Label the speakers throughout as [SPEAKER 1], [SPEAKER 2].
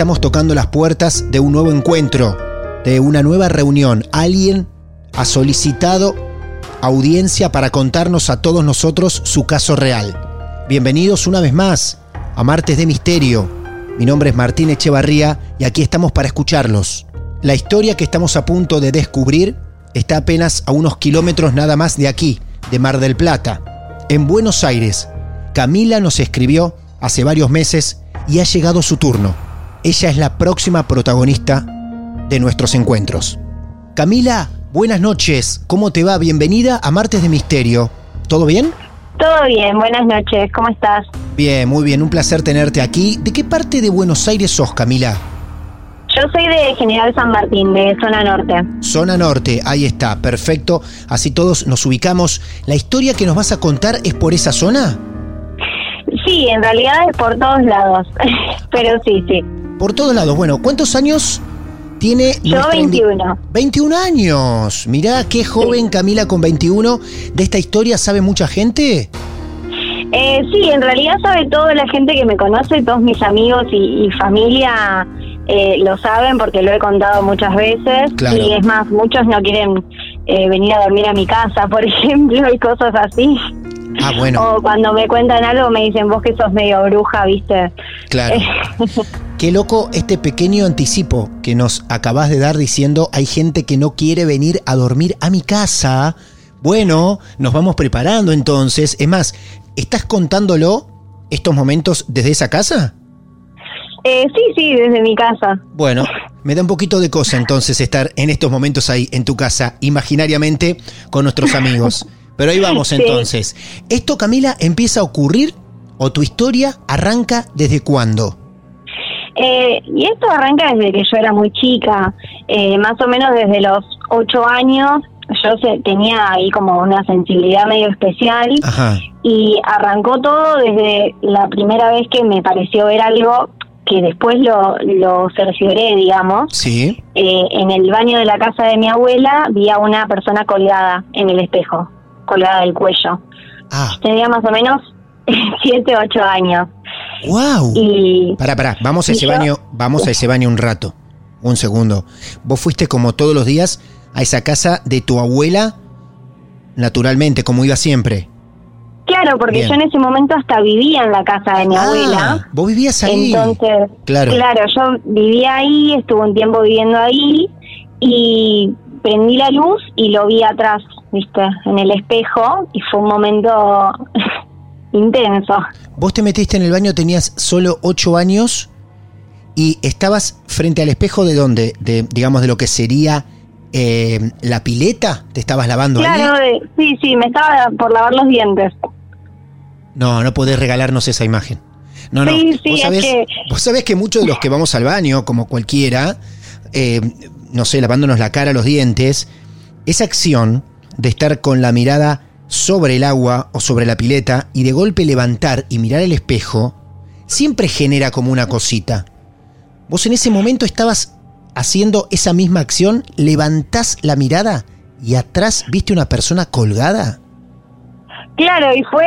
[SPEAKER 1] Estamos tocando las puertas de un nuevo encuentro, de una nueva reunión. Alguien ha solicitado audiencia para contarnos a todos nosotros su caso real. Bienvenidos una vez más a Martes de Misterio. Mi nombre es Martín Echevarría y aquí estamos para escucharlos. La historia que estamos a punto de descubrir está apenas a unos kilómetros nada más de aquí, de Mar del Plata. En Buenos Aires, Camila nos escribió hace varios meses y ha llegado su turno. Ella es la próxima protagonista de nuestros encuentros. Camila, buenas noches. ¿Cómo te va? Bienvenida a Martes de Misterio. ¿Todo bien?
[SPEAKER 2] Todo bien, buenas noches. ¿Cómo estás?
[SPEAKER 1] Bien, muy bien. Un placer tenerte aquí. ¿De qué parte de Buenos Aires sos, Camila?
[SPEAKER 2] Yo soy de General San Martín, de Zona Norte.
[SPEAKER 1] Zona Norte, ahí está, perfecto. Así todos nos ubicamos. ¿La historia que nos vas a contar es por esa zona?
[SPEAKER 2] Sí, en realidad es por todos lados, pero sí, sí
[SPEAKER 1] por todos lados. Bueno, ¿cuántos años tiene
[SPEAKER 2] Yo 21.
[SPEAKER 1] 21 años. Mirá qué joven Camila con 21. ¿De esta historia sabe mucha gente?
[SPEAKER 2] Eh, sí, en realidad sabe toda la gente que me conoce, todos mis amigos y, familia eh, lo saben porque lo he contado muchas veces. Y es más, muchos no quieren eh, venir a dormir a mi casa, por ejemplo, y cosas así.
[SPEAKER 1] Ah, bueno.
[SPEAKER 2] O cuando me cuentan algo me dicen, vos que sos medio bruja, ¿viste?
[SPEAKER 1] Claro. Qué loco este pequeño anticipo que nos acabas de dar diciendo hay gente que no quiere venir a dormir a mi casa. Bueno, nos vamos preparando entonces. Es más, ¿estás contándolo estos momentos desde esa casa?
[SPEAKER 2] Eh, sí, sí, desde mi casa.
[SPEAKER 1] Bueno, me da un poquito de cosa entonces estar en estos momentos ahí, en tu casa, imaginariamente, con nuestros amigos. Pero ahí vamos entonces. ¿Esto, Camila, empieza a ocurrir o tu historia arranca desde cuándo?
[SPEAKER 2] Eh, y esto arranca desde que yo era muy chica, eh, más o menos desde los ocho años. Yo tenía ahí como una sensibilidad medio especial y arrancó todo desde la primera vez que me pareció ver algo que después lo, lo cercioré, digamos.
[SPEAKER 1] Sí.
[SPEAKER 2] Eh, en el baño de la casa de mi abuela vi a una persona colgada en el espejo, colgada del cuello.
[SPEAKER 1] Ah.
[SPEAKER 2] Tenía más o menos siete, ocho años.
[SPEAKER 1] ¡Wow! Y, pará, pará, vamos a ese baño, vamos a ese baño un rato. Un segundo. Vos fuiste como todos los días a esa casa de tu abuela, naturalmente, como iba siempre.
[SPEAKER 2] Claro, porque yo en ese momento hasta vivía en la casa de mi ah, abuela.
[SPEAKER 1] Vos vivías ahí.
[SPEAKER 2] Entonces, claro. claro, yo vivía ahí, estuve un tiempo viviendo ahí y prendí la luz y lo vi atrás, viste, en el espejo y fue un momento intenso.
[SPEAKER 1] Vos te metiste en el baño, tenías solo ocho años y estabas frente al espejo de dónde, de, digamos, de lo que sería eh, la pileta, te estabas lavando
[SPEAKER 2] claro, sí, sí, me estaba por lavar los dientes.
[SPEAKER 1] No, no podés regalarnos esa imagen. No, no.
[SPEAKER 2] Sí, sí,
[SPEAKER 1] vos, sabés,
[SPEAKER 2] que...
[SPEAKER 1] vos sabés que muchos de los que vamos al baño, como cualquiera, eh, no sé, lavándonos la cara, los dientes, esa acción de estar con la mirada sobre el agua o sobre la pileta y de golpe levantar y mirar el espejo, siempre genera como una cosita. Vos en ese momento estabas haciendo esa misma acción, levantás la mirada y atrás viste una persona colgada.
[SPEAKER 2] Claro, y fue,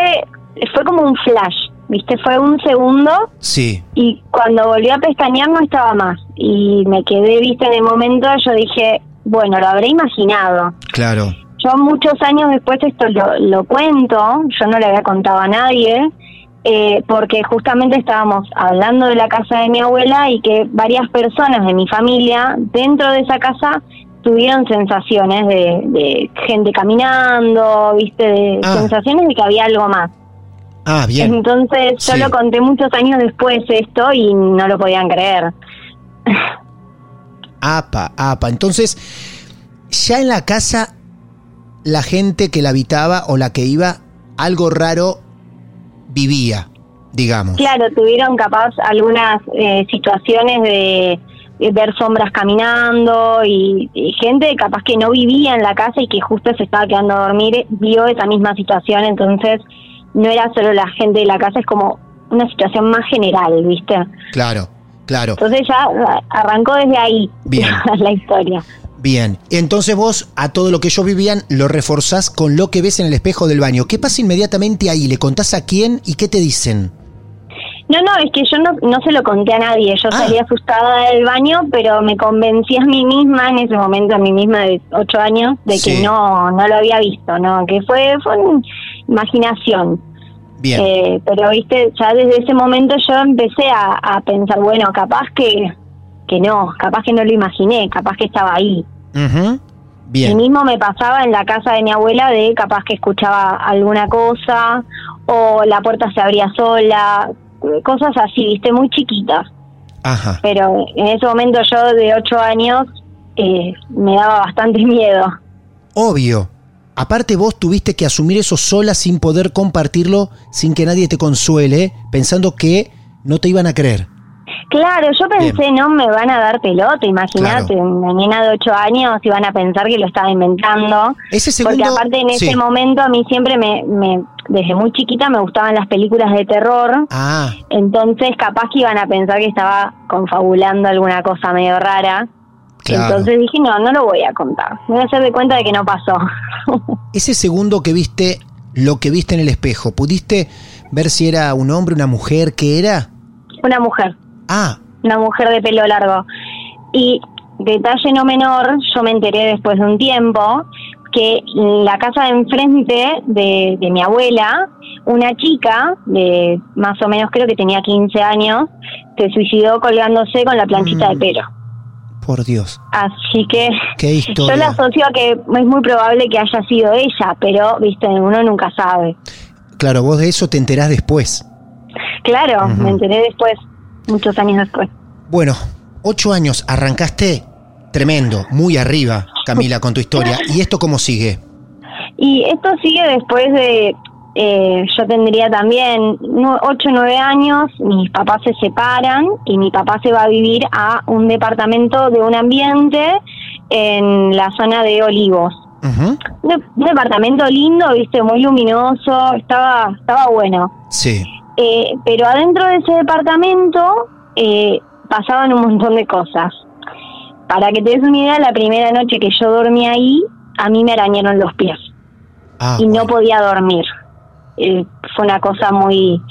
[SPEAKER 2] fue como un flash, ¿viste? Fue un segundo.
[SPEAKER 1] Sí.
[SPEAKER 2] Y cuando volví a pestañear no estaba más. Y me quedé, ¿viste? En el momento yo dije, bueno, lo habré imaginado.
[SPEAKER 1] Claro.
[SPEAKER 2] Yo muchos años después esto lo, lo cuento, yo no le había contado a nadie, eh, porque justamente estábamos hablando de la casa de mi abuela y que varias personas de mi familia dentro de esa casa tuvieron sensaciones de, gente caminando, viste, de ah. sensaciones de que había algo más.
[SPEAKER 1] Ah, bien.
[SPEAKER 2] Entonces yo lo conté muchos años después esto y no lo podían creer.
[SPEAKER 1] Apa, apa. Entonces, ya en la casa, la gente que la habitaba o la que iba, algo raro vivía, digamos.
[SPEAKER 2] Claro, tuvieron capaz algunas eh, situaciones de ver sombras caminando y, gente capaz que no vivía en la casa y que justo se estaba quedando a dormir vio esa misma situación, entonces no era solo la gente de la casa, es como una situación más general, ¿viste?
[SPEAKER 1] Claro, claro.
[SPEAKER 2] Entonces ya arrancó desde ahí Bien. la historia.
[SPEAKER 1] Bien, entonces vos a todo lo que ellos vivían lo reforzás con lo que ves en el espejo del baño. ¿Qué pasa inmediatamente ahí? ¿Le contás a quién y qué te dicen?
[SPEAKER 2] No, no, es que yo no, no se lo conté a nadie. Yo ah. salí asustada del baño, pero me convencí a mí misma, en ese momento a mí misma de ocho años, de que no, no lo había visto, ¿no? Que fue, fue una imaginación.
[SPEAKER 1] Bien.
[SPEAKER 2] Eh, pero, viste, ya desde ese momento yo empecé a, pensar, bueno, capaz que, que no, capaz que no lo imaginé, capaz que estaba ahí.
[SPEAKER 1] Bien.
[SPEAKER 2] Y mismo me pasaba en la casa de mi abuela de capaz que escuchaba alguna cosa o la puerta se abría sola, cosas así, viste, muy chiquitas.
[SPEAKER 1] Ajá.
[SPEAKER 2] Pero en ese momento yo de ocho años eh, me daba bastante miedo.
[SPEAKER 1] Obvio. Aparte vos tuviste que asumir eso sola sin poder compartirlo, sin que nadie te consuele, pensando que no te iban a creer.
[SPEAKER 2] Claro, yo pensé, no me van a dar pelota, imagínate, una niña de 8 años y van a pensar que lo estaba inventando.
[SPEAKER 1] Ese segundo,
[SPEAKER 2] porque aparte en ese momento a mí siempre me, me, desde muy chiquita me gustaban las películas de terror.
[SPEAKER 1] Ah.
[SPEAKER 2] Entonces capaz que iban a pensar que estaba confabulando alguna cosa medio rara. Entonces dije, no, no lo voy a contar. Me voy a hacer de cuenta de que no pasó.
[SPEAKER 1] Ese segundo que viste, lo que viste en el espejo, ¿pudiste ver si era un hombre, una mujer? ¿Qué era?
[SPEAKER 2] Una mujer.
[SPEAKER 1] Ah.
[SPEAKER 2] Una mujer de pelo largo. Y detalle no menor, yo me enteré después de un tiempo que en la casa de enfrente de, de mi abuela, una chica de más o menos creo que tenía 15 años, se suicidó colgándose con la planchita de mm. pelo.
[SPEAKER 1] Por Dios.
[SPEAKER 2] Así que
[SPEAKER 1] ¿Qué historia?
[SPEAKER 2] yo le asocio a que es muy probable que haya sido ella, pero, viste, uno nunca sabe.
[SPEAKER 1] Claro, vos de eso te enterás después.
[SPEAKER 2] Claro, me enteré después muchos años después.
[SPEAKER 1] Bueno, ocho años, arrancaste tremendo, muy arriba, Camila, con tu historia. ¿Y esto cómo sigue?
[SPEAKER 2] Y esto sigue después de, eh, yo tendría también ocho o nueve años, mis papás se separan y mi papá se va a vivir a un departamento de un ambiente en la zona de Olivos. un, departamento lindo, viste, muy luminoso, estaba, estaba bueno.
[SPEAKER 1] Sí.
[SPEAKER 2] Eh, pero adentro de ese departamento eh, pasaban un montón de cosas. Para que te des una idea, la primera noche que yo dormí ahí, a mí me arañaron los pies.
[SPEAKER 1] Ah,
[SPEAKER 2] y no podía dormir. Eh, fue una cosa muy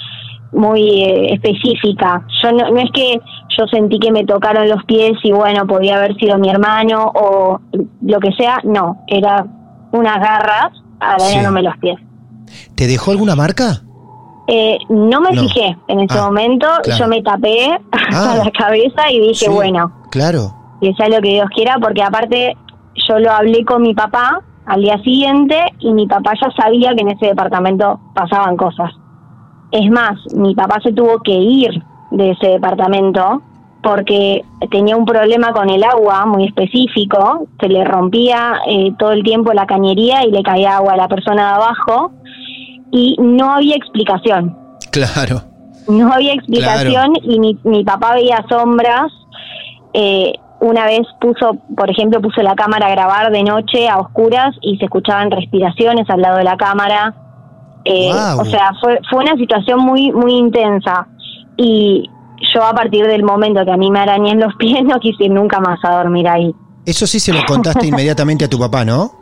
[SPEAKER 2] muy específica. Yo no, es que yo sentí que me tocaron los pies y bueno, podía haber sido mi hermano o lo que sea, no, era unas garras arañándome los pies.
[SPEAKER 1] ¿Te dejó alguna marca?
[SPEAKER 2] Eh, no me fijé en ese ah, momento, yo me tapé ah. la cabeza y dije, bueno,
[SPEAKER 1] claro.
[SPEAKER 2] que sea lo que Dios quiera, porque aparte yo lo hablé con mi papá al día siguiente y mi papá ya sabía que en ese departamento pasaban cosas. Es más, mi papá se tuvo que ir de ese departamento porque tenía un problema con el agua muy específico, se le rompía eh, todo el tiempo la cañería y le caía agua a la persona de abajo y no había explicación.
[SPEAKER 1] Claro.
[SPEAKER 2] No había explicación y mi, mi papá veía sombras. Eh, una vez puso, por ejemplo, puso la cámara a grabar de noche a oscuras y se escuchaban respiraciones al lado de la cámara. Eh, o sea, fue, fue una situación muy, muy intensa. y yo a partir del momento que a mí me arañé en los pies no quise ir nunca más a dormir ahí.
[SPEAKER 1] Eso sí se lo contaste inmediatamente a tu papá, ¿no?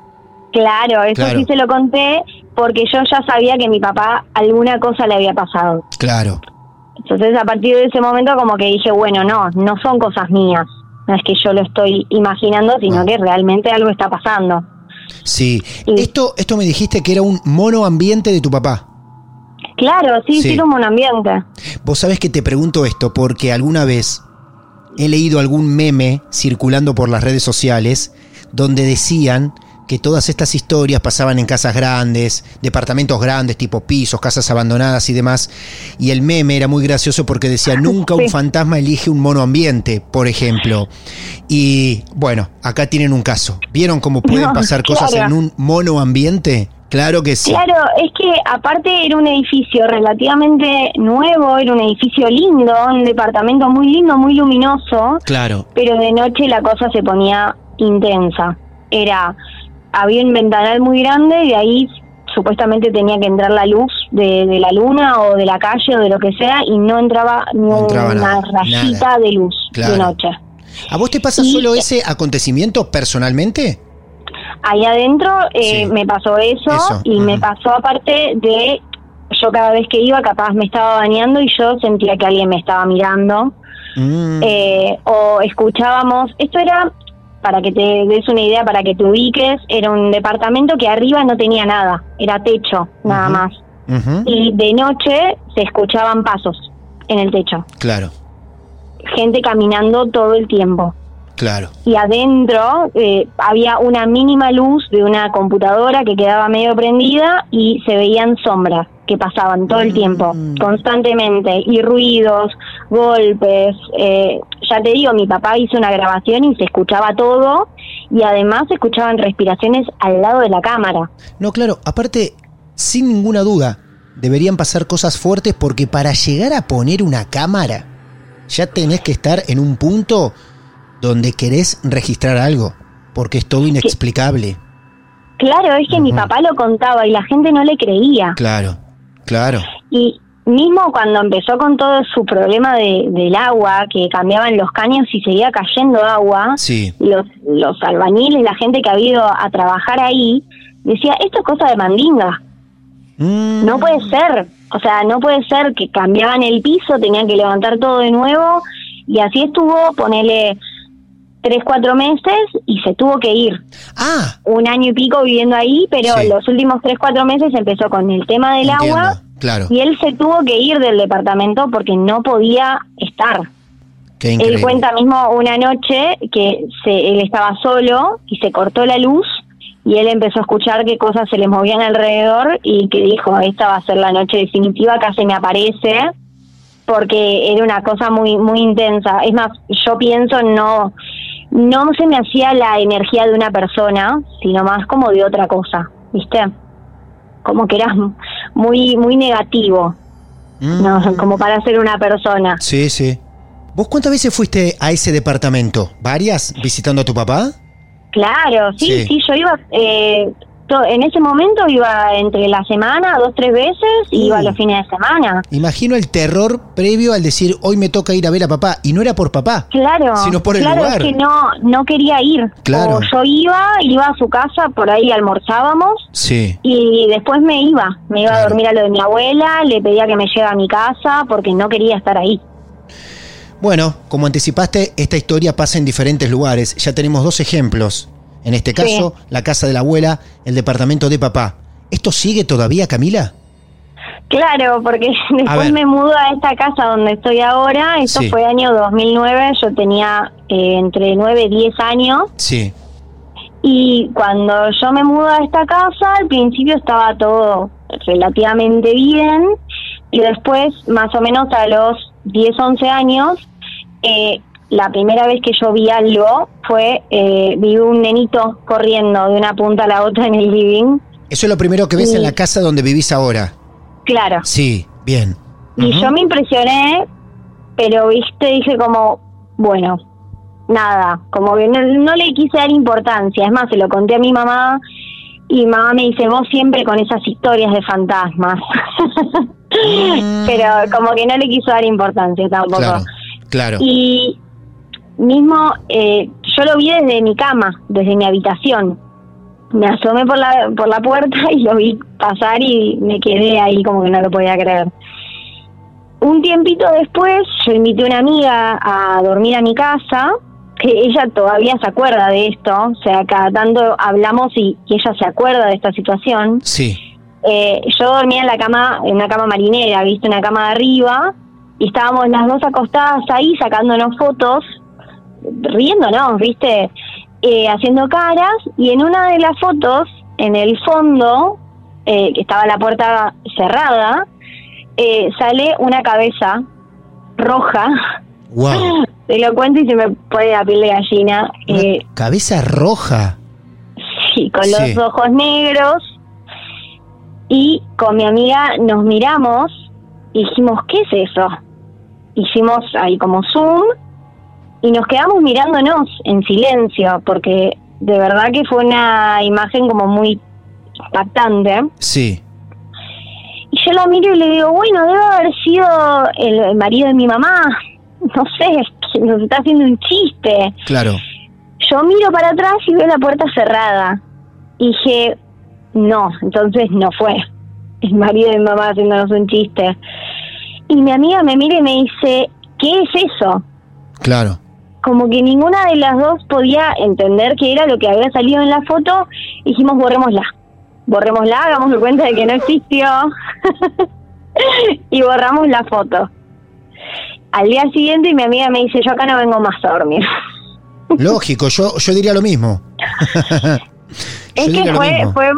[SPEAKER 2] Claro, eso sí se lo conté porque yo ya sabía que mi papá alguna cosa le había pasado.
[SPEAKER 1] Claro.
[SPEAKER 2] Entonces a partir de ese momento como que dije, bueno, no, no son cosas mías. No es que yo lo estoy imaginando, sino ah. que realmente algo está pasando.
[SPEAKER 1] Sí. Esto, esto me dijiste que era un mono ambiente de tu papá.
[SPEAKER 2] Claro, sí, sí, era un mono ambiente.
[SPEAKER 1] Vos sabés que te pregunto esto porque alguna vez he leído algún meme circulando por las redes sociales donde decían que todas estas historias pasaban en casas grandes, departamentos grandes, tipo pisos, casas abandonadas y demás. Y el meme era muy gracioso porque decía, nunca un fantasma elige un mono ambiente, por ejemplo. Y bueno, acá tienen un caso. ¿Vieron cómo pueden pasar cosas en un mono ambiente? Claro que sí.
[SPEAKER 2] Claro, es que aparte era un edificio relativamente nuevo, era un edificio lindo, un departamento muy lindo, muy luminoso.
[SPEAKER 1] Claro.
[SPEAKER 2] Pero de noche la cosa se ponía intensa. Era había un ventanal muy grande y de ahí supuestamente tenía que entrar la luz de, la luna o de la calle o de lo que sea y no entraba ni una rayita de luz de noche.
[SPEAKER 1] ¿A vos te pasa solo ese acontecimiento personalmente?
[SPEAKER 2] Ahí adentro eh, me pasó eso, y me pasó aparte de yo cada vez que iba capaz me estaba bañando y yo sentía que alguien me estaba mirando. Mm. Eh, o escuchábamos, esto era para que te des una idea, para que te ubiques, era un departamento que arriba no tenía nada, era techo, nada más. Y de noche se escuchaban pasos en el techo.
[SPEAKER 1] Claro.
[SPEAKER 2] Gente caminando todo el tiempo.
[SPEAKER 1] Claro.
[SPEAKER 2] Y adentro eh, había una mínima luz de una computadora que quedaba medio prendida y se veían sombras que pasaban todo el tiempo, mm. constantemente, y ruidos, golpes. Eh, ya te digo, mi papá hizo una grabación y se escuchaba todo, y además se escuchaban respiraciones al lado de la cámara.
[SPEAKER 1] No, claro, aparte, sin ninguna duda, deberían pasar cosas fuertes porque para llegar a poner una cámara, ya tenés que estar en un punto donde querés registrar algo, porque es todo inexplicable.
[SPEAKER 2] Claro, es que mi papá lo contaba y la gente no le creía.
[SPEAKER 1] Claro. Claro.
[SPEAKER 2] Y mismo cuando empezó con todo su problema de, del agua, que cambiaban los caños y seguía cayendo agua,
[SPEAKER 1] sí.
[SPEAKER 2] los, los albañiles, la gente que ha ido a trabajar ahí, decía, esto es cosa de mandinga. Mm. No puede ser. O sea, no puede ser que cambiaban el piso, tenían que levantar todo de nuevo, y así estuvo, ponele tres, cuatro meses y se tuvo que ir.
[SPEAKER 1] Ah.
[SPEAKER 2] Un año y pico viviendo ahí, pero los últimos tres, cuatro meses empezó con el tema del agua.
[SPEAKER 1] Claro.
[SPEAKER 2] Y él se tuvo que ir del departamento porque no podía estar.
[SPEAKER 1] Qué
[SPEAKER 2] él cuenta mismo una noche que se, él estaba solo y se cortó la luz y él empezó a escuchar qué cosas se le movían alrededor y que dijo, esta va a ser la noche definitiva, casi me aparece porque era una cosa muy muy intensa. Es más, yo pienso no no se me hacía la energía de una persona, sino más como de otra cosa, ¿viste? Como que era muy muy negativo. No, mm. como para ser una persona.
[SPEAKER 1] Sí, sí. ¿Vos cuántas veces fuiste a ese departamento? ¿Varias visitando a tu papá?
[SPEAKER 2] Claro, sí, sí, yo iba eh, en ese momento iba entre la semana, dos, tres veces, y iba los fines de semana.
[SPEAKER 1] Imagino el terror previo al decir, hoy me toca ir a ver a papá, y no era por papá.
[SPEAKER 2] Claro.
[SPEAKER 1] Sino por el
[SPEAKER 2] claro, es que no, no quería ir.
[SPEAKER 1] Claro.
[SPEAKER 2] yo iba, iba a su casa, por ahí almorzábamos.
[SPEAKER 1] Sí.
[SPEAKER 2] Y después me iba. Me iba a dormir a lo de mi abuela, le pedía que me lleve a mi casa, porque no quería estar ahí.
[SPEAKER 1] Bueno, como anticipaste, esta historia pasa en diferentes lugares. Ya tenemos dos ejemplos. En este caso, la casa de la abuela, el departamento de papá. ¿Esto sigue todavía, Camila?
[SPEAKER 2] Claro, porque después me mudo a esta casa donde estoy ahora. Esto fue año 2009. Yo tenía eh, entre 9 y 10 años.
[SPEAKER 1] Sí.
[SPEAKER 2] Y cuando yo me mudo a esta casa, al principio estaba todo relativamente bien. Y después, más o menos a los 10, 11 años, eh, la primera vez que yo vi algo fue, eh, vi un nenito corriendo de una punta a la otra en el living.
[SPEAKER 1] Eso es lo primero que ves en la casa donde vivís ahora.
[SPEAKER 2] Claro.
[SPEAKER 1] Sí, bien.
[SPEAKER 2] Y yo me impresioné, pero viste, dije como, bueno, nada, como que no, le quise dar importancia. Es más, se lo conté a mi mamá y mamá me dice, vos siempre con esas historias de fantasmas. Pero como que no le quiso dar importancia tampoco.
[SPEAKER 1] Claro, claro.
[SPEAKER 2] Y mismo, eh, yo lo vi desde mi cama, desde mi habitación. Me asomé por la, por la puerta y lo vi pasar y me quedé ahí como que no lo podía creer. Un tiempito después, yo invité a una amiga a dormir a mi casa, que ella todavía se acuerda de esto, o sea, cada tanto hablamos y, ella se acuerda de esta situación.
[SPEAKER 1] Sí.
[SPEAKER 2] Eh, yo dormía en la cama, en una cama marinera, viste, una cama de arriba, y estábamos las dos acostadas ahí sacándonos fotos, riéndonos, viste, eh, haciendo caras, y en una de las fotos, en el fondo, eh, que estaba la puerta cerrada, eh, sale una cabeza roja.
[SPEAKER 1] Wow.
[SPEAKER 2] Te lo cuento y se me pone la piel de gallina.
[SPEAKER 1] Cabeza roja.
[SPEAKER 2] Sí, con los ojos negros. Y con mi amiga nos miramos y dijimos, ¿qué es eso? Hicimos ahí como zoom y nos quedamos mirándonos en silencio porque de verdad que fue una imagen como muy impactante.
[SPEAKER 1] Sí.
[SPEAKER 2] Y yo la miro y le digo, bueno, debe haber sido el marido de mi mamá. No sé, nos está haciendo un chiste.
[SPEAKER 1] Claro.
[SPEAKER 2] Yo miro para atrás y veo la puerta cerrada. Y dije, no, entonces no fue el marido de mi mamá haciéndonos un chiste. Y mi amiga me mira y me dice, ¿qué es eso?
[SPEAKER 1] Claro.
[SPEAKER 2] Como que ninguna de las dos podía entender qué era lo que había salido en la foto. Dijimos, borrémosla borrémosla, hagamos cuenta de que no existió y borramos la foto. Al día siguiente mi amiga me dice, yo acá no vengo más a dormir.
[SPEAKER 1] Lógico, yo, yo diría lo mismo.
[SPEAKER 2] es que fue, fue,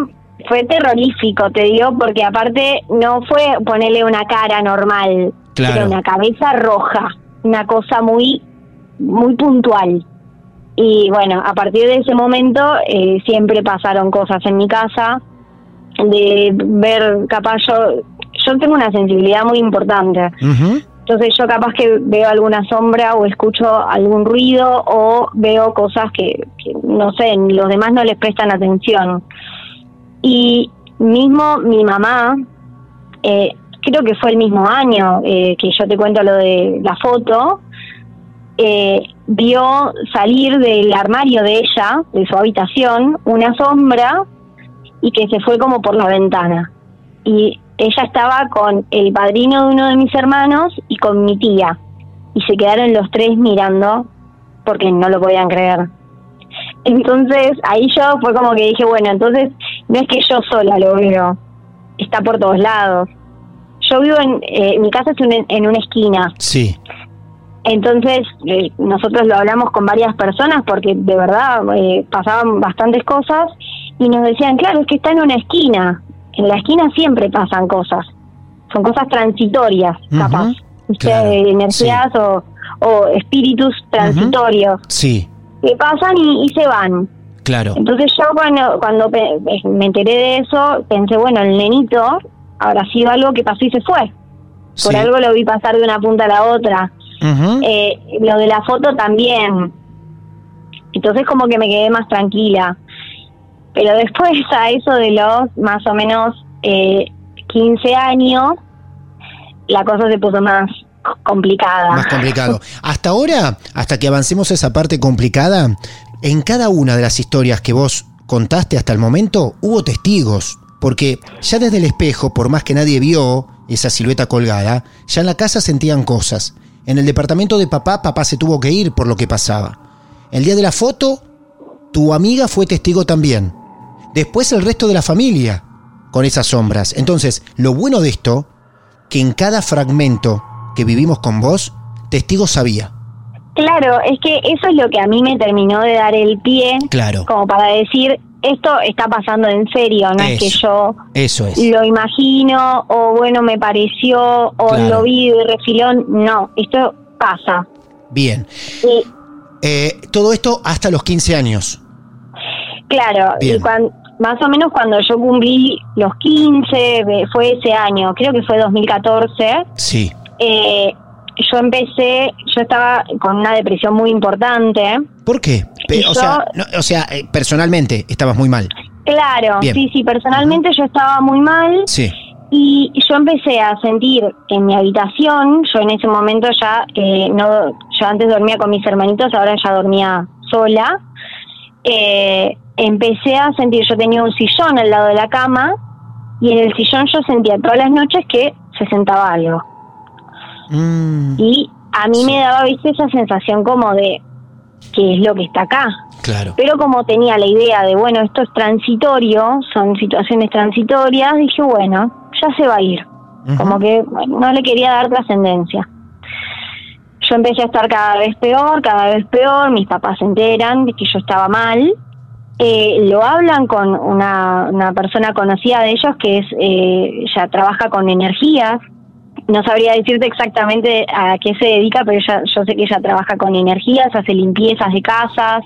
[SPEAKER 2] fue terrorífico, te digo, porque aparte no fue ponerle una cara normal, claro. una cabeza roja, una cosa muy, muy puntual. Y bueno, a partir de ese momento eh, siempre pasaron cosas en mi casa, de ver capaz yo yo tengo una sensibilidad muy importante. Entonces yo capaz que veo alguna sombra o escucho algún ruido o veo cosas que, no sé los demás no les prestan atención. Y mismo mi mamá eh, creo que fue el mismo año eh, que yo te cuento lo de la foto eh, vio salir del armario de ella, de su habitación, una sombra y que se fue como por la ventana. Y ella estaba con el padrino de uno de mis hermanos y con mi tía. Y se quedaron los tres mirando porque no lo podían creer. Entonces ahí yo fue como que dije, bueno, entonces no es que yo sola lo veo, está por todos lados. Yo vivo en, eh, mi casa es en una esquina.
[SPEAKER 1] Sí.
[SPEAKER 2] Entonces, eh, nosotros lo hablamos con varias personas porque de verdad eh, pasaban bastantes cosas y nos decían, claro, es que está en una esquina. En la esquina siempre pasan cosas. Son cosas transitorias, capaz. energías o, o, espíritus transitorios.
[SPEAKER 1] Sí.
[SPEAKER 2] Que pasan y, se van.
[SPEAKER 1] Claro.
[SPEAKER 2] Entonces yo cuando, cuando me enteré de eso, pensé, bueno, el nenito habrá sido algo que pasó y se fue. Por algo lo vi pasar de una punta a la otra. Eh, lo de la foto también. Entonces como que me quedé más tranquila. Pero después a eso de los más o menos eh, 15 años, la cosa se puso más complicada.
[SPEAKER 1] Más complicado. Hasta ahora, hasta que avancemos esa parte complicada, en cada una de las historias que vos contaste hasta el momento, hubo testigos. Porque ya desde el espejo, por más que nadie vio esa silueta colgada, ya en la casa sentían cosas. En el departamento de papá, papá se tuvo que ir por lo que pasaba. El día de la foto, tu amiga fue testigo también. Después el resto de la familia, con esas sombras. Entonces, lo bueno de esto, que en cada fragmento que vivimos con vos, testigo sabía.
[SPEAKER 2] Claro, es que eso es lo que a mí me terminó de dar el pie.
[SPEAKER 1] Claro.
[SPEAKER 2] Como para decir, esto está pasando en serio, no es que yo
[SPEAKER 1] eso es.
[SPEAKER 2] lo imagino o bueno, me pareció o lo vi de refilón, no, esto pasa.
[SPEAKER 1] Bien. Eh, todo esto hasta los 15 años.
[SPEAKER 2] Claro, y más o menos cuando yo cumplí los 15, fue ese año, creo que fue 2014.
[SPEAKER 1] Sí.
[SPEAKER 2] Eh, yo empecé, yo estaba con una depresión muy importante.
[SPEAKER 1] ¿Por qué? o, sea, o sea, eh, personalmente estabas muy mal.
[SPEAKER 2] Claro, sí, sí, personalmente yo estaba muy mal.
[SPEAKER 1] Sí.
[SPEAKER 2] Y yo empecé a sentir en mi habitación, yo en ese momento ya, eh, no, yo antes dormía con mis hermanitos, ahora ya dormía sola. Eh, empecé a sentir, yo tenía un sillón al lado de la cama y en el sillón yo sentía todas las noches que se sentaba algo. Mm. Y a mí me daba, viste, esa sensación como de que es lo que está acá.
[SPEAKER 1] Claro.
[SPEAKER 2] Pero como tenía la idea de, bueno, esto es transitorio, son situaciones transitorias, dije, bueno, ya se va a ir. Como que no le quería dar trascendencia. Yo empecé a estar cada vez peor, cada vez peor, mis papás se enteran de que yo estaba mal. Eh, lo hablan con una, una, persona conocida de ellos que es eh, ya trabaja con energías. No sabría decirte exactamente a qué se dedica, pero ella, yo sé que ella trabaja con energías, hace limpiezas de casas,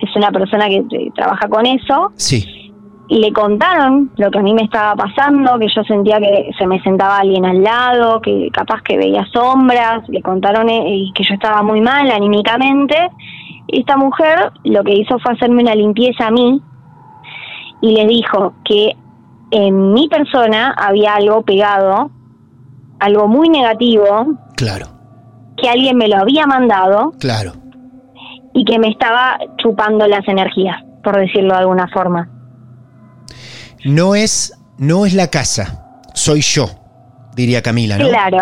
[SPEAKER 2] es una persona que trabaja con eso.
[SPEAKER 1] Sí
[SPEAKER 2] y le contaron lo que a mí me estaba pasando, que yo sentía que se me sentaba alguien al lado, que capaz que veía sombras, le contaron eh, que yo estaba muy mal anímicamente. Esta mujer lo que hizo fue hacerme una limpieza a mí y le dijo que en mi persona había algo pegado, algo muy negativo.
[SPEAKER 1] Claro.
[SPEAKER 2] Que alguien me lo había mandado.
[SPEAKER 1] Claro.
[SPEAKER 2] Y que me estaba chupando las energías, por decirlo de alguna forma
[SPEAKER 1] no es, no es la casa, soy yo, diría Camila, ¿no?
[SPEAKER 2] Claro.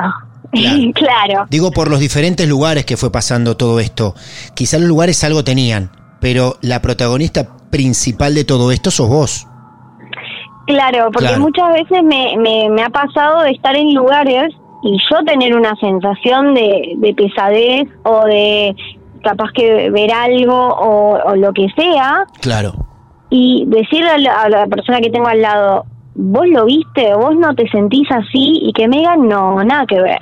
[SPEAKER 2] Claro.
[SPEAKER 1] Digo por los diferentes lugares que fue pasando todo esto. Quizá los lugares algo tenían, pero la protagonista principal de todo esto sos vos.
[SPEAKER 2] Claro, porque muchas veces me, me, ha pasado de estar en lugares y yo tener una sensación de, de pesadez o de capaz que ver algo o, o, lo que sea.
[SPEAKER 1] Claro
[SPEAKER 2] y decirle a la, persona que tengo al lado, vos lo viste, vos no te sentís así y que me digan, no, nada que ver.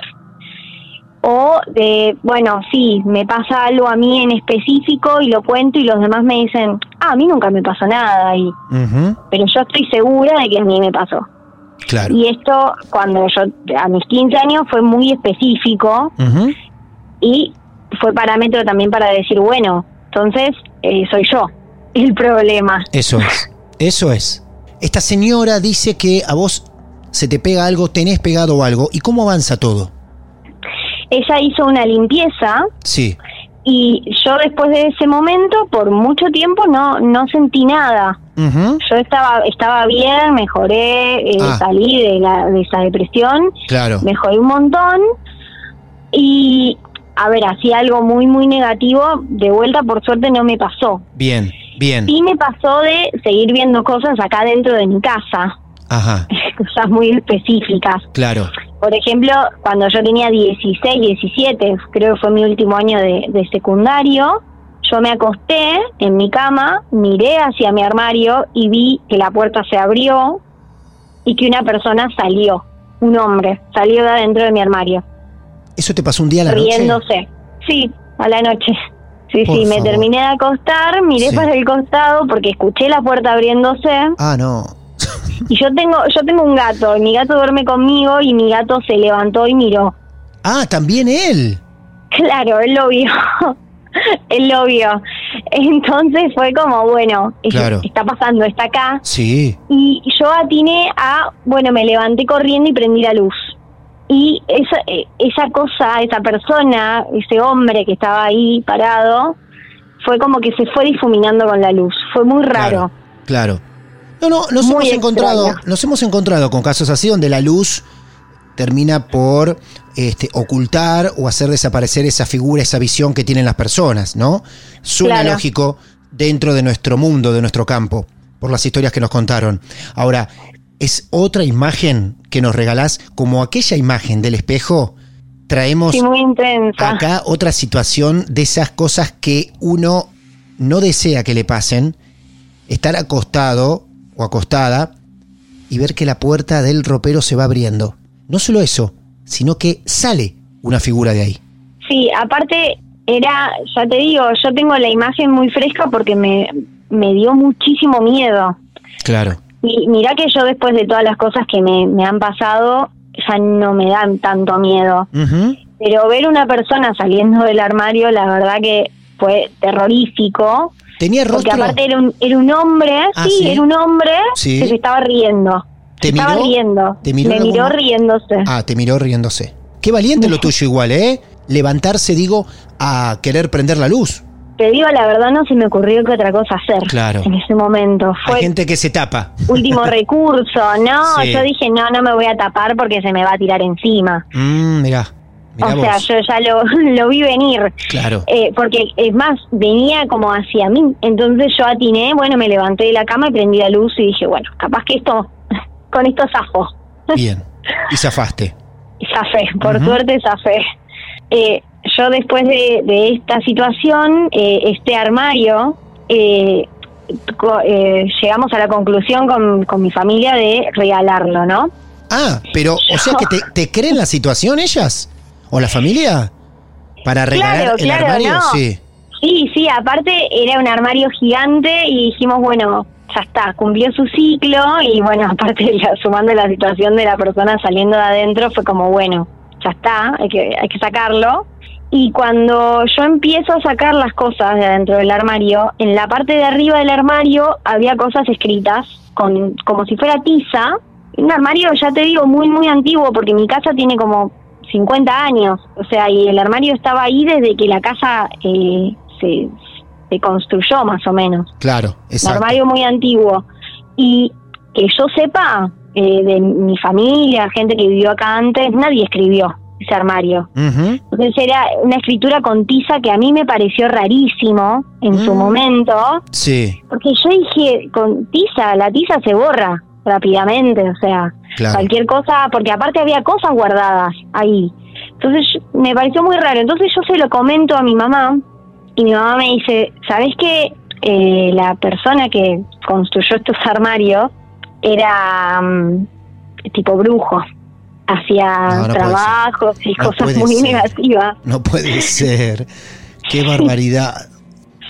[SPEAKER 2] O de, bueno, sí, me pasa algo a mí en específico y lo cuento y los demás me dicen, ah, a mí nunca me pasó nada, y, pero yo estoy segura de que a mí me pasó.
[SPEAKER 1] Claro.
[SPEAKER 2] Y esto, cuando yo, a mis 15 años, fue muy específico y fue parámetro también para decir, bueno, entonces eh, soy yo el problema.
[SPEAKER 1] Eso es, eso es. Esta señora dice que a vos se te pega algo, tenés pegado algo. ¿Y cómo avanza todo?
[SPEAKER 2] Ella hizo una limpieza.
[SPEAKER 1] Sí.
[SPEAKER 2] Y yo después de ese momento, por mucho tiempo, no, no sentí nada. Yo estaba, estaba bien, mejoré, eh, ah. salí de, la, de esa depresión.
[SPEAKER 1] Claro.
[SPEAKER 2] Mejoré un montón. Y, a ver, hacía algo muy, muy negativo. De vuelta, por suerte, no me pasó.
[SPEAKER 1] Bien. Bien.
[SPEAKER 2] Y me pasó de seguir viendo cosas acá dentro de mi casa.
[SPEAKER 1] Ajá.
[SPEAKER 2] Cosas muy específicas.
[SPEAKER 1] Claro.
[SPEAKER 2] Por ejemplo, cuando yo tenía 16, 17, creo que fue mi último año de, de secundario, yo me acosté en mi cama, miré hacia mi armario y vi que la puerta se abrió y que una persona salió, un hombre, salió de adentro de mi armario.
[SPEAKER 1] ¿Eso te pasó un día a la noche?
[SPEAKER 2] Riéndose. Sí, a la noche. Sí, sí, me terminé de acostar, miré para el costado porque escuché la puerta abriéndose.
[SPEAKER 1] Ah, no.
[SPEAKER 2] Y yo tengo yo tengo un gato, y mi gato duerme conmigo y mi gato se levantó y miró.
[SPEAKER 1] Ah, también él.
[SPEAKER 2] Claro, él lo vio. él lo vio. Entonces fue como, bueno, está pasando, está acá.
[SPEAKER 1] Sí.
[SPEAKER 2] Y yo atiné a, bueno, me levanté corriendo y prendí la luz y esa, eh, esa cosa, esa persona, ese hombre que estaba ahí parado, fue como que se fue difuminando con la luz. Fue muy raro.
[SPEAKER 1] Claro. No, no, nos hemos encontrado, nos hemos encontrado con casos así donde la luz termina por este, ocultar o hacer desaparecer esa figura, esa visión que tienen las personas, ¿no? Suena lógico dentro de nuestro mundo, de nuestro campo, por las historias que nos contaron. Ahora, es otra imagen que nos regalás, como aquella imagen del espejo. Traemos acá otra situación de esas cosas que uno no desea que le pasen. Estar acostado o acostada y ver que la puerta del ropero se va abriendo. No solo eso, sino que sale una figura de ahí.
[SPEAKER 2] Sí, aparte era, ya te digo, yo tengo la imagen muy fresca porque me, me dio muchísimo miedo.
[SPEAKER 1] Claro.
[SPEAKER 2] Y mira que yo después de todas las cosas que me, han pasado, ya no me dan tanto miedo. Pero ver una persona saliendo del armario, la verdad que fue terrorífico.
[SPEAKER 1] ¿Tenía rostro?
[SPEAKER 2] Porque aparte era un, era un hombre, ah, sí, era un hombre que se estaba riendo.
[SPEAKER 1] ¿Te
[SPEAKER 2] Estaba
[SPEAKER 1] miró?
[SPEAKER 2] riendo.
[SPEAKER 1] ¿Te miró
[SPEAKER 2] Me miró riéndose.
[SPEAKER 1] Ah, te miró riéndose. Qué valiente lo tuyo igual, ¿eh? Levantarse, digo, a querer prender la luz.
[SPEAKER 2] Te digo la verdad, no se me ocurrió que otra cosa hacer.
[SPEAKER 1] Claro.
[SPEAKER 2] En ese momento. Fue
[SPEAKER 1] Hay gente que se tapa.
[SPEAKER 2] último recurso, ¿no?
[SPEAKER 1] Sí.
[SPEAKER 2] Yo dije, no, no me voy a tapar porque se me va a tirar encima.
[SPEAKER 1] Mmm, mirá. Mirá
[SPEAKER 2] o sea, yo ya lo, lo vi venir.
[SPEAKER 1] Claro.
[SPEAKER 2] Eh, porque es más, venía como hacia mí. Entonces yo atiné, bueno, me levanté de la cama y prendí la luz y dije, bueno, capaz que esto, con esto zafo.
[SPEAKER 1] Bien. Y zafaste.
[SPEAKER 2] Zafé, por
[SPEAKER 1] Ujú.
[SPEAKER 2] suerte zafé. Eh, yo después de, de esta situación, eh, este armario, eh, eh, llegamos a la conclusión con, con mi familia de regalarlo, ¿no?
[SPEAKER 1] Ah, pero, o sea que te, te creen la situación ellas? ¿O la familia? ¿Para regalar
[SPEAKER 2] Claro,
[SPEAKER 1] el
[SPEAKER 2] claro,
[SPEAKER 1] armario?
[SPEAKER 2] no.
[SPEAKER 1] Sí.
[SPEAKER 2] Sí, sí, aparte era un armario gigante y dijimos, bueno, ya está, cumplió su ciclo y bueno, aparte la- sumando la situación de la persona saliendo de adentro fue como, bueno, ya está, hay que, hay que sacarlo. Y cuando yo empiezo a sacar las cosas de adentro del armario, en la parte de arriba del armario había cosas escritas con como si fuera tiza. Un armario, ya te digo, muy, muy antiguo porque mi casa tiene como 50 años. O sea, y el armario estaba ahí desde que la casa eh, se, se construyó más o menos.
[SPEAKER 1] Claro,
[SPEAKER 2] Un
[SPEAKER 1] exacto.
[SPEAKER 2] armario muy antiguo. Y que yo sepa, eh, de mi familia, gente que vivió acá antes, nadie escribió ese armario.
[SPEAKER 1] Ujú.
[SPEAKER 2] Entonces era una escritura con tiza que a mí me pareció rarísimo en su
[SPEAKER 1] Mm.
[SPEAKER 2] momento,
[SPEAKER 1] Sí,
[SPEAKER 2] porque yo dije, con tiza, la tiza se borra rápidamente, o sea,
[SPEAKER 1] claro.
[SPEAKER 2] cualquier cosa, porque aparte había cosas guardadas ahí. Entonces me pareció muy raro. Entonces yo se lo comento a mi mamá y mi mamá me dice, ¿sabes qué? Eh, la persona que construyó estos armarios era mm, tipo brujo. Hacía
[SPEAKER 1] No, no puede
[SPEAKER 2] trabajos y
[SPEAKER 1] No
[SPEAKER 2] cosas muy
[SPEAKER 1] ser.
[SPEAKER 2] negativas.
[SPEAKER 1] No puede ser. Qué barbaridad.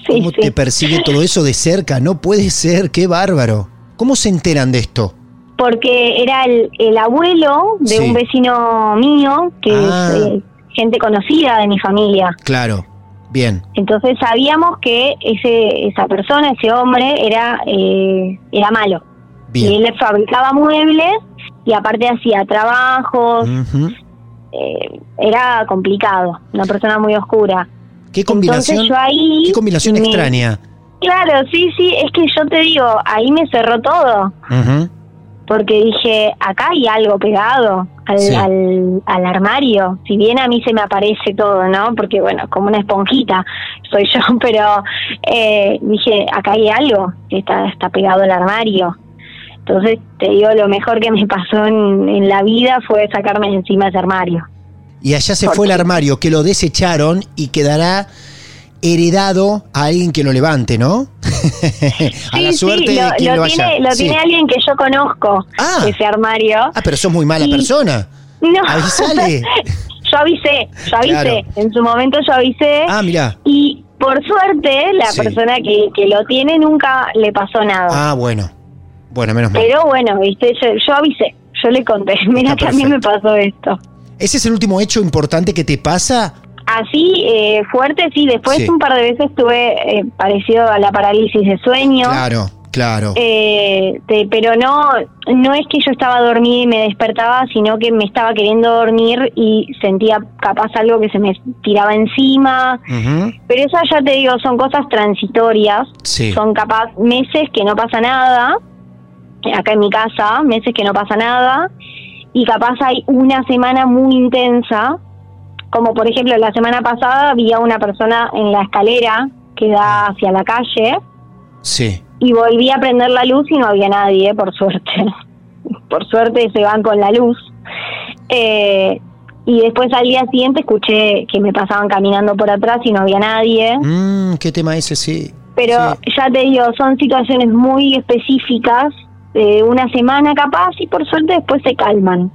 [SPEAKER 2] Sí,
[SPEAKER 1] ¿Cómo
[SPEAKER 2] sí.
[SPEAKER 1] te persigue todo eso de cerca? No puede ser, qué bárbaro. ¿Cómo se enteran de esto?
[SPEAKER 2] Porque era el, el abuelo de
[SPEAKER 1] Sí.
[SPEAKER 2] un vecino mío, que
[SPEAKER 1] Ah.
[SPEAKER 2] es eh, gente conocida de mi familia.
[SPEAKER 1] Claro, bien.
[SPEAKER 2] Entonces sabíamos que ese esa persona, ese hombre, era eh, era malo. Y
[SPEAKER 1] Bien.
[SPEAKER 2] él fabricaba muebles y aparte hacía trabajos. Eh, era complicado, una persona muy oscura.
[SPEAKER 1] Qué combinación,
[SPEAKER 2] Entonces yo ahí...
[SPEAKER 1] qué combinación
[SPEAKER 2] me-
[SPEAKER 1] extraña.
[SPEAKER 2] Claro, sí, sí, es que yo te digo, ahí me cerró todo. Porque dije, acá hay algo pegado al,
[SPEAKER 1] Sí.
[SPEAKER 2] al, al armario. Si bien a mí se me aparece todo, ¿no? Porque, bueno, como una esponjita soy yo, pero eh, dije, acá hay algo que está, está pegado al armario. Entonces, te digo, lo mejor que me pasó en, en la vida fue sacarme encima ese armario.
[SPEAKER 1] Y allá se
[SPEAKER 2] ¿Por
[SPEAKER 1] fue el armario, que lo desecharon y quedará heredado a alguien que lo levante, ¿no? a la
[SPEAKER 2] Sí,
[SPEAKER 1] suerte
[SPEAKER 2] sí, lo,
[SPEAKER 1] de quien
[SPEAKER 2] lo
[SPEAKER 1] lo,
[SPEAKER 2] tiene,
[SPEAKER 1] haya.
[SPEAKER 2] lo
[SPEAKER 1] Sí.
[SPEAKER 2] tiene alguien que yo conozco,
[SPEAKER 1] Ah.
[SPEAKER 2] ese armario.
[SPEAKER 1] Ah, pero sos muy mala
[SPEAKER 2] Y-
[SPEAKER 1] persona.
[SPEAKER 2] No.
[SPEAKER 1] Avisale.
[SPEAKER 2] yo avisé, yo avisé.
[SPEAKER 1] Claro.
[SPEAKER 2] En su momento yo avisé.
[SPEAKER 1] Ah, mirá.
[SPEAKER 2] Y por suerte, la persona que, que lo tiene nunca le pasó nada.
[SPEAKER 1] Ah, bueno. Bueno, menos mal.
[SPEAKER 2] Pero bueno, viste, yo, yo avisé, yo le conté, mira que a mí me pasó esto.
[SPEAKER 1] ¿Ese es el último hecho importante que te pasa?
[SPEAKER 2] Así, eh, fuerte, sí, después
[SPEAKER 1] Sí.
[SPEAKER 2] un par de veces tuve eh, parecido a la parálisis de sueño.
[SPEAKER 1] Claro, claro.
[SPEAKER 2] Eh, te- pero no no es que yo estaba dormida y me despertaba, sino que me estaba queriendo dormir y sentía capaz algo que se me tiraba encima. Pero esas ya te digo, son cosas transitorias.
[SPEAKER 1] Sí.
[SPEAKER 2] Son capaz meses que no pasa nada, acá en mi casa, meses que no pasa nada, y capaz hay una semana muy intensa, como por ejemplo la semana pasada había una persona en la escalera que da hacia la calle
[SPEAKER 1] Sí.
[SPEAKER 2] y volví a prender la luz y no había nadie, por suerte. Por suerte se van con la luz. Eh, y después al día siguiente escuché que me pasaban caminando por atrás y no había nadie.
[SPEAKER 1] Mm, ¿Qué tema ese? Sí.
[SPEAKER 2] Pero
[SPEAKER 1] Sí.
[SPEAKER 2] ya te digo, son situaciones muy específicas, de una semana capaz, y por suerte después se calman.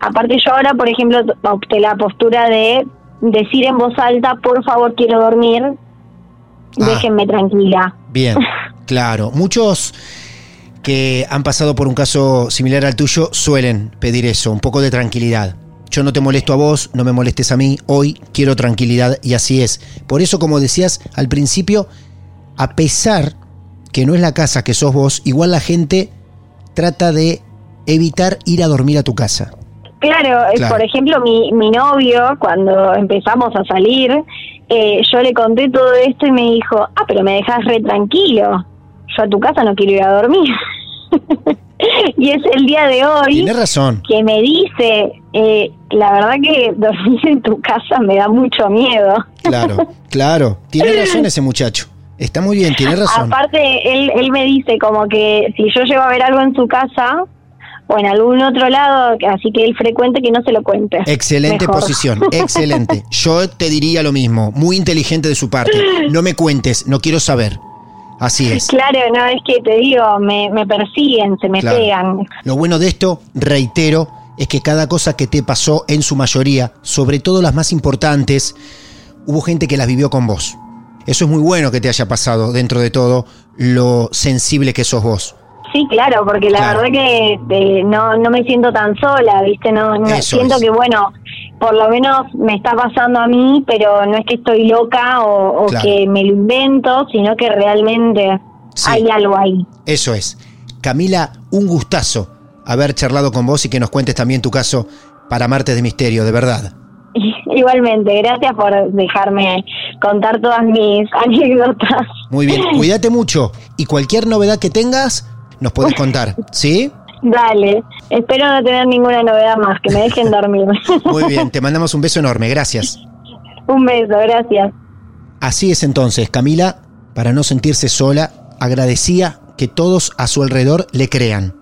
[SPEAKER 2] Aparte yo ahora, por ejemplo, opté la postura de decir en voz alta, por favor quiero dormir,
[SPEAKER 1] Ah.
[SPEAKER 2] déjenme tranquila.
[SPEAKER 1] Bien, claro. Muchos que han pasado por un caso similar al tuyo suelen pedir eso, un poco de tranquilidad. Yo no te molesto a vos, no me molestes a mí, hoy quiero tranquilidad y así es. Por eso, como decías al principio, a pesar que no es la casa que sos vos, igual la gente trata de evitar ir a dormir a tu casa.
[SPEAKER 2] Claro, por ejemplo, mi, mi novio, cuando empezamos a salir, eh, yo le conté todo esto y me dijo, ah, pero me dejas re tranquilo, yo a tu casa no quiero ir a dormir. y es el día de hoy
[SPEAKER 1] Tiene razón.
[SPEAKER 2] que me dice, eh, la verdad que dormir en tu casa me da mucho miedo.
[SPEAKER 1] Claro, claro, tiene razón ese muchacho. Está muy bien, tiene razón.
[SPEAKER 2] Aparte, él, él me dice como que si yo llego a ver algo en su casa o en algún otro lado, así que él frecuente que no se lo cuente.
[SPEAKER 1] Excelente posición, excelente. Yo te diría lo mismo, muy inteligente de su parte. No me cuentes, no quiero saber. Así es.
[SPEAKER 2] Claro, no, es que te digo, me, persiguen, se me pegan.
[SPEAKER 1] Lo bueno de esto, reitero, es que cada cosa que te pasó, en su mayoría, sobre todo las más importantes, hubo gente que las vivió con vos. Eso es muy bueno que te haya pasado dentro de todo lo sensible que sos vos.
[SPEAKER 2] Sí, claro, porque la verdad que eh, no, no me siento tan sola, ¿viste? No, siento que, bueno, por lo menos me está pasando a mí, pero no es que estoy loca o, que me lo invento, sino que realmente hay algo ahí.
[SPEAKER 1] Eso es. Camila, un gustazo haber charlado con vos y que nos cuentes también tu caso para Martes de Misterio, de verdad.
[SPEAKER 2] Igualmente, gracias por dejarme contar todas mis anécdotas.
[SPEAKER 1] Muy bien, cuídate mucho y cualquier novedad que tengas, nos puedes contar, ¿sí?
[SPEAKER 2] Dale, espero no tener ninguna novedad más, que me dejen dormir.
[SPEAKER 1] Muy bien, te mandamos un beso enorme, gracias.
[SPEAKER 2] Un beso, gracias.
[SPEAKER 1] Así es entonces, Camila, para no sentirse sola, agradecía que todos a su alrededor le crean.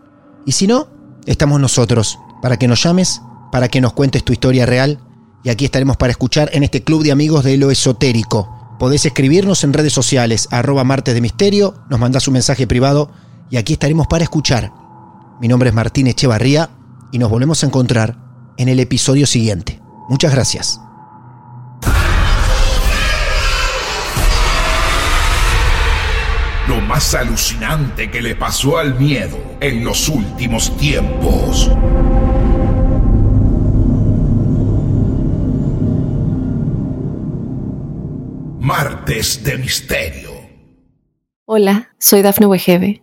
[SPEAKER 1] Y si no, estamos nosotros, para que nos llames, para que nos cuentes tu historia real, y aquí estaremos para escuchar en este club de amigos de lo esotérico. Podés escribirnos en redes sociales, arroba martes de misterio, nos mandás un mensaje privado y aquí estaremos para escuchar. Mi nombre es Martín Echevarría y nos volvemos a encontrar en el episodio siguiente. Muchas gracias.
[SPEAKER 3] Lo más alucinante que le pasó al miedo en los últimos tiempos. Martes de Misterio.
[SPEAKER 4] Hola, soy Dafne Wegebe